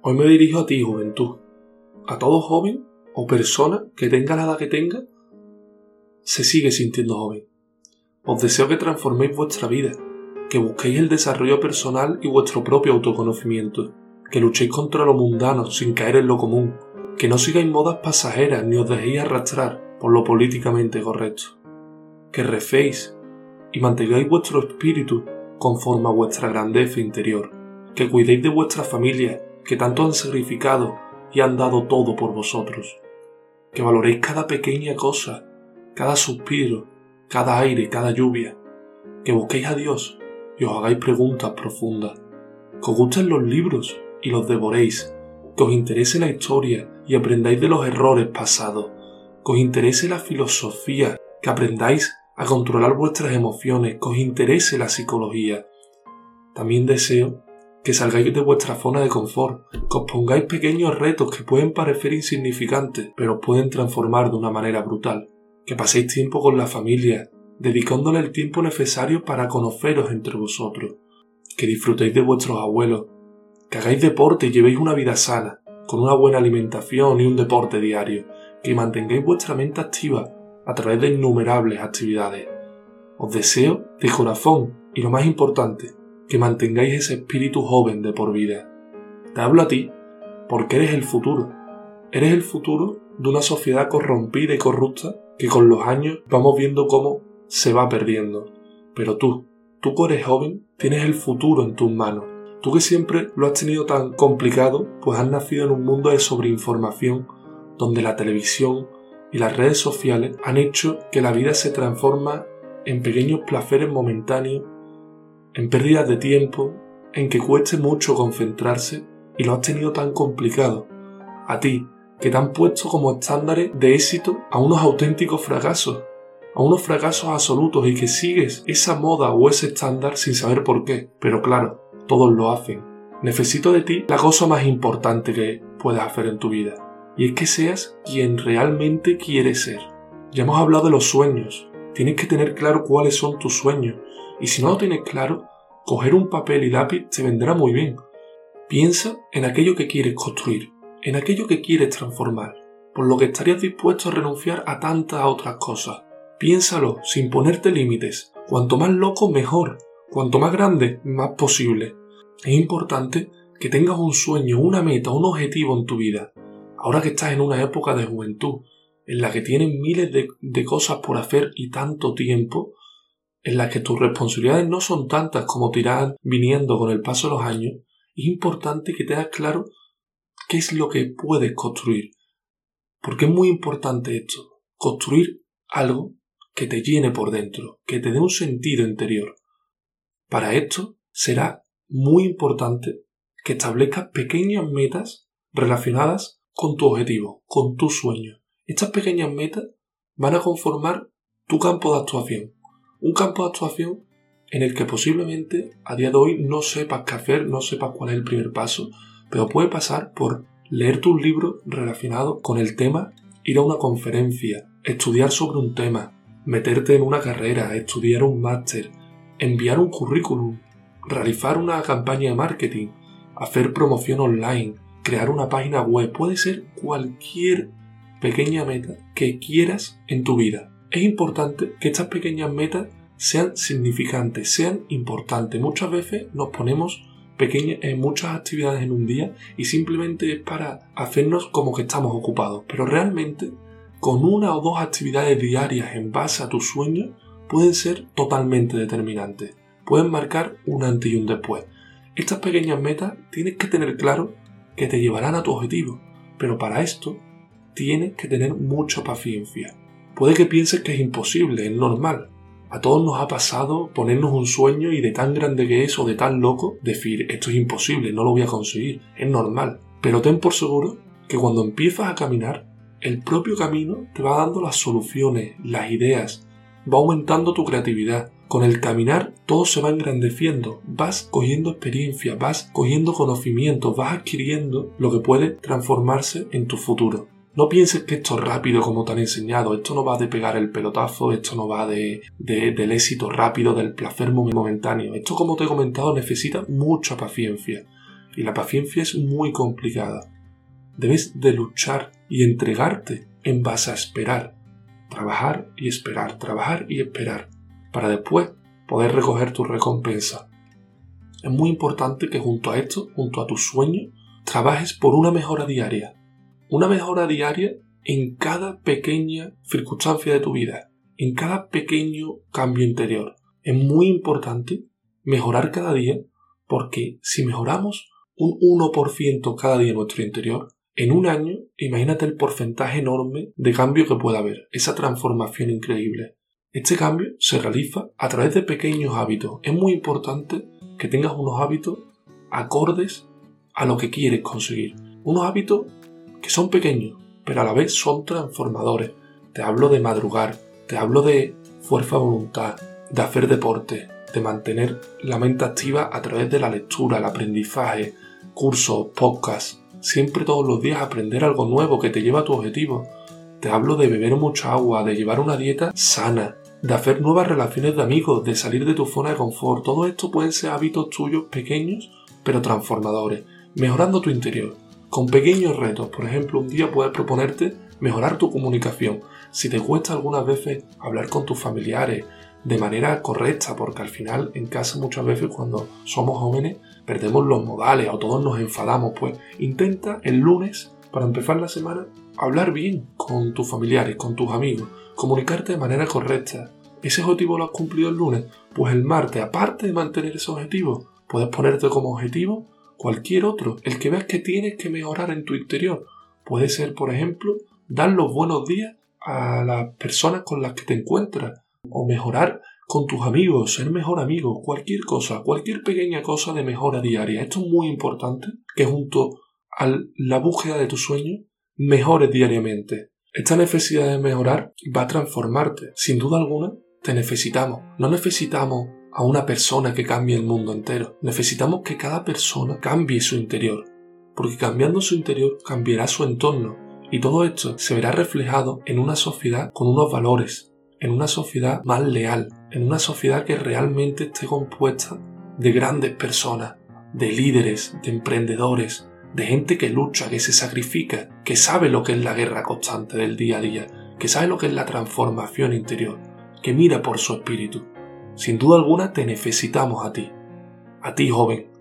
Hoy me dirijo a ti, juventud. A todo joven o persona que tenga la edad que tenga, se sigue sintiendo joven. Os deseo que transforméis vuestra vida, que busquéis el desarrollo personal y vuestro propio autoconocimiento, que luchéis contra lo mundano sin caer en lo común, que no sigáis modas pasajeras ni os dejéis arrastrar por lo políticamente correcto, que recéis y mantengáis vuestro espíritu conforme a vuestra grandeza interior, que cuidéis de vuestra familia, que tanto han sacrificado y han dado todo por vosotros, que valoréis cada pequeña cosa, cada suspiro, cada aire, cada lluvia, que busquéis a Dios y os hagáis preguntas profundas, que os gusten los libros y los devoréis, que os interese la historia y aprendáis de los errores pasados, que os interese la filosofía, que aprendáis a controlar vuestras emociones, que os interese la psicología. También deseo que salgáis de vuestra zona de confort, que os pongáis pequeños retos que pueden parecer insignificantes, pero pueden transformar de una manera brutal, que paséis tiempo con la familia, dedicándole el tiempo necesario para conoceros entre vosotros, que disfrutéis de vuestros abuelos, que hagáis deporte y llevéis una vida sana, con una buena alimentación y un deporte diario, que mantengáis vuestra mente activa a través de innumerables actividades. Os deseo de corazón y lo más importante, que mantengáis ese espíritu joven de por vida. Te hablo a ti porque eres el futuro. Eres el futuro de una sociedad corrompida y corrupta que con los años vamos viendo cómo se va perdiendo. Pero tú, tú que eres joven, tienes el futuro en tus manos. Tú que siempre lo has tenido tan complicado, pues has nacido en un mundo de sobreinformación donde la televisión, y las redes sociales han hecho que la vida se transforma en pequeños placeres momentáneos, en pérdidas de tiempo, en que cueste mucho concentrarse y lo has tenido tan complicado. A ti, que te han puesto como estándares de éxito a unos auténticos fracasos, a unos fracasos absolutos y que sigues esa moda o ese estándar sin saber por qué. Pero claro, todos lo hacen. Necesito de ti la cosa más importante que puedas hacer en tu vida y es que seas quien realmente quieres ser. Ya hemos hablado de los sueños. Tienes que tener claro cuáles son tus sueños. Y si no lo tienes claro, coger un papel y lápiz te vendrá muy bien. Piensa en aquello que quieres construir, en aquello que quieres transformar, por lo que estarías dispuesto a renunciar a tantas otras cosas. Piénsalo sin ponerte límites. Cuanto más loco, mejor. Cuanto más grande, más posible. Es importante que tengas un sueño, una meta, un objetivo en tu vida ahora que estás en una época de juventud en la que tienes miles de, cosas por hacer y tanto tiempo, en la que tus responsabilidades no son tantas como te irán viniendo con el paso de los años, es importante que tengas claro qué es lo que puedes construir. Porque es muy importante esto, construir algo que te llene por dentro, que te dé un sentido interior. Para esto será muy importante que establezcas pequeñas metas relacionadas con tu objetivo, con tu sueño. Estas pequeñas metas van a conformar tu campo de actuación. Un campo de actuación en el que posiblemente a día de hoy no sepas qué hacer, no sepas cuál es el primer paso, pero puede pasar por leer tus libros relacionados con el tema, ir a una conferencia, estudiar sobre un tema, meterte en una carrera, estudiar un máster, enviar un currículum, realizar una campaña de marketing, hacer promoción online, crear una página web, puede ser cualquier pequeña meta que quieras en tu vida. Es importante que estas pequeñas metas sean significantes, sean importantes. Muchas veces nos ponemos pequeñas, en muchas actividades en un día y simplemente es para hacernos como que estamos ocupados. Pero realmente, con una o dos actividades diarias en base a tus sueños, pueden ser totalmente determinantes. Pueden marcar un antes y un después. Estas pequeñas metas tienes que tener claro que te llevarán a tu objetivo, pero para esto tienes que tener mucha paciencia. Puede que pienses que es imposible, es normal. A todos nos ha pasado ponernos un sueño y de tan grande que es o de tan loco decir esto es imposible, no lo voy a conseguir, es normal. Pero ten por seguro que cuando empiezas a caminar, el propio camino te va dando las soluciones, las ideas, va aumentando tu creatividad, con el caminar todo se va engrandeciendo, vas cogiendo experiencia, vas cogiendo conocimiento, vas adquiriendo lo que puede transformarse en tu futuro. No pienses que esto es rápido como te han enseñado, esto no va de pegar el pelotazo, esto no va de, del éxito rápido, del placer momentáneo. Esto, como te he comentado, necesita mucha paciencia. y la paciencia es muy complicada. Debes de luchar y entregarte en base a esperar. Trabajar y esperar, trabajar y esperar, para después poder recoger tu recompensa. Es muy importante que junto a esto, junto a tu sueño, trabajes por una mejora diaria. Una mejora diaria en cada pequeña circunstancia de tu vida, en cada pequeño cambio interior. Es muy importante mejorar cada día porque si mejoramos un 1% cada día en nuestro interior, en un año, imagínate el porcentaje enorme de cambio que puede haber, esa transformación increíble. Este cambio se realiza a través de pequeños hábitos. Es muy importante que tengas unos hábitos acordes a lo que quieres conseguir. Unos hábitos que son pequeños, pero a la vez son transformadores. Te hablo de madrugar, te hablo de fuerza voluntad, de hacer deporte, de mantener la mente activa a través de la lectura, el aprendizaje, cursos, podcasts, Siempre todos los días aprender algo nuevo que te lleva a tu objetivo. Te hablo de beber mucha agua, de llevar una dieta sana, de hacer nuevas relaciones de amigos, de salir de tu zona de confort. Todo esto pueden ser hábitos tuyos pequeños, pero transformadores, mejorando tu interior. Con pequeños retos, por ejemplo, un día puedes proponerte mejorar tu comunicación. Si te cuesta algunas veces hablar con tus familiares de manera correcta, porque al final en casa muchas veces cuando somos jóvenes perdemos los modales o todos nos enfadamos, pues intenta el lunes, para empezar la semana, hablar bien con tus familiares, con tus amigos, comunicarte de manera correcta. ¿Ese objetivo lo has cumplido el lunes? Pues el martes, aparte de mantener ese objetivo, puedes ponerte como objetivo cualquier otro, el que veas que tienes que mejorar en tu interior. Puede ser, por ejemplo, dar los buenos días a las personas con las que te encuentras, o mejorar con tus amigos, ser mejor amigo, cualquier cosa, cualquier pequeña cosa de mejora diaria. Esto es muy importante que junto a la búsqueda de tu sueño mejores diariamente. Esta necesidad de mejorar va a transformarte. Sin duda alguna, te necesitamos. No necesitamos a una persona que cambie el mundo entero. Necesitamos que cada persona cambie su interior. Porque cambiando su interior cambiará su entorno. Y todo esto se verá reflejado en una sociedad con unos valores, en una sociedad más leal, en una sociedad que realmente esté compuesta de grandes personas, de líderes, de emprendedores, de gente que lucha, que se sacrifica, que sabe lo que es la guerra constante del día a día, que sabe lo que es la transformación interior, que mira por su espíritu. Sin duda alguna te necesitamos a ti, a ti joven,